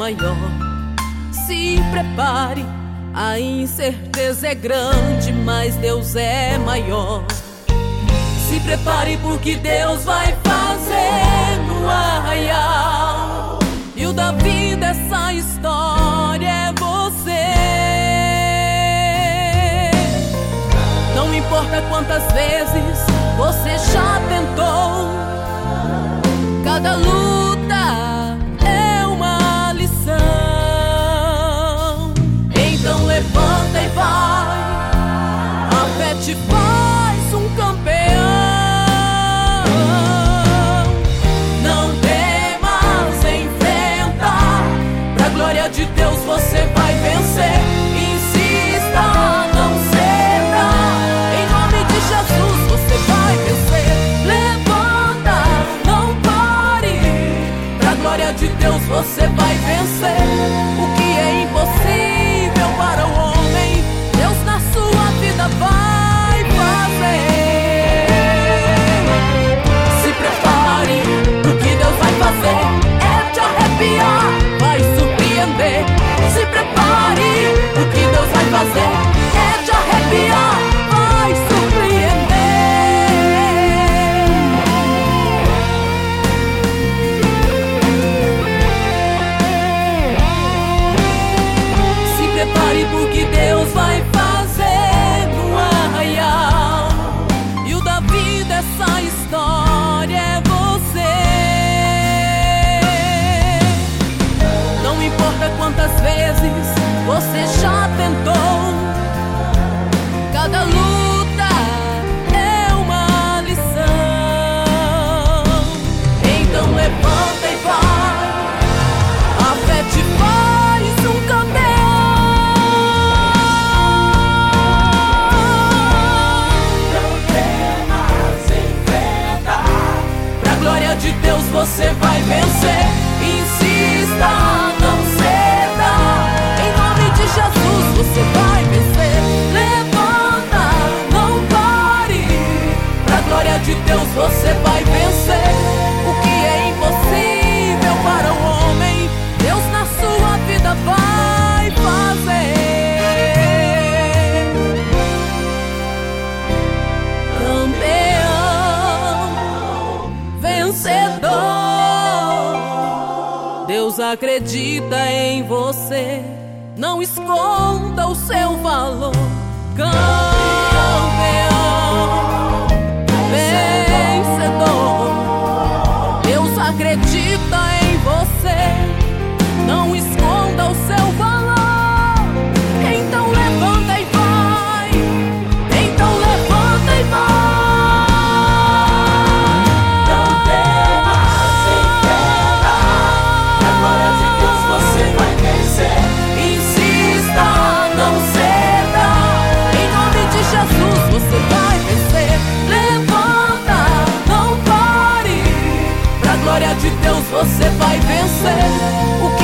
maior. Se prepare, a incerteza é grande, mas Deus é maior. Se prepare porque Deus vai fazer no arraial. E o Davi dessa história é você. Não importa quantas vezes você já tentou, cada luta você vai vencer. Quantas vezes você já tentou, cada luta é uma lição. Então levanta e vai. A fé te faz um campeão. Não temas, enfrenta. Pra glória de Deus você vai vencer. Insista, Deus acredita em você. Não esconda o seu valor. Campeão. você vai vencer.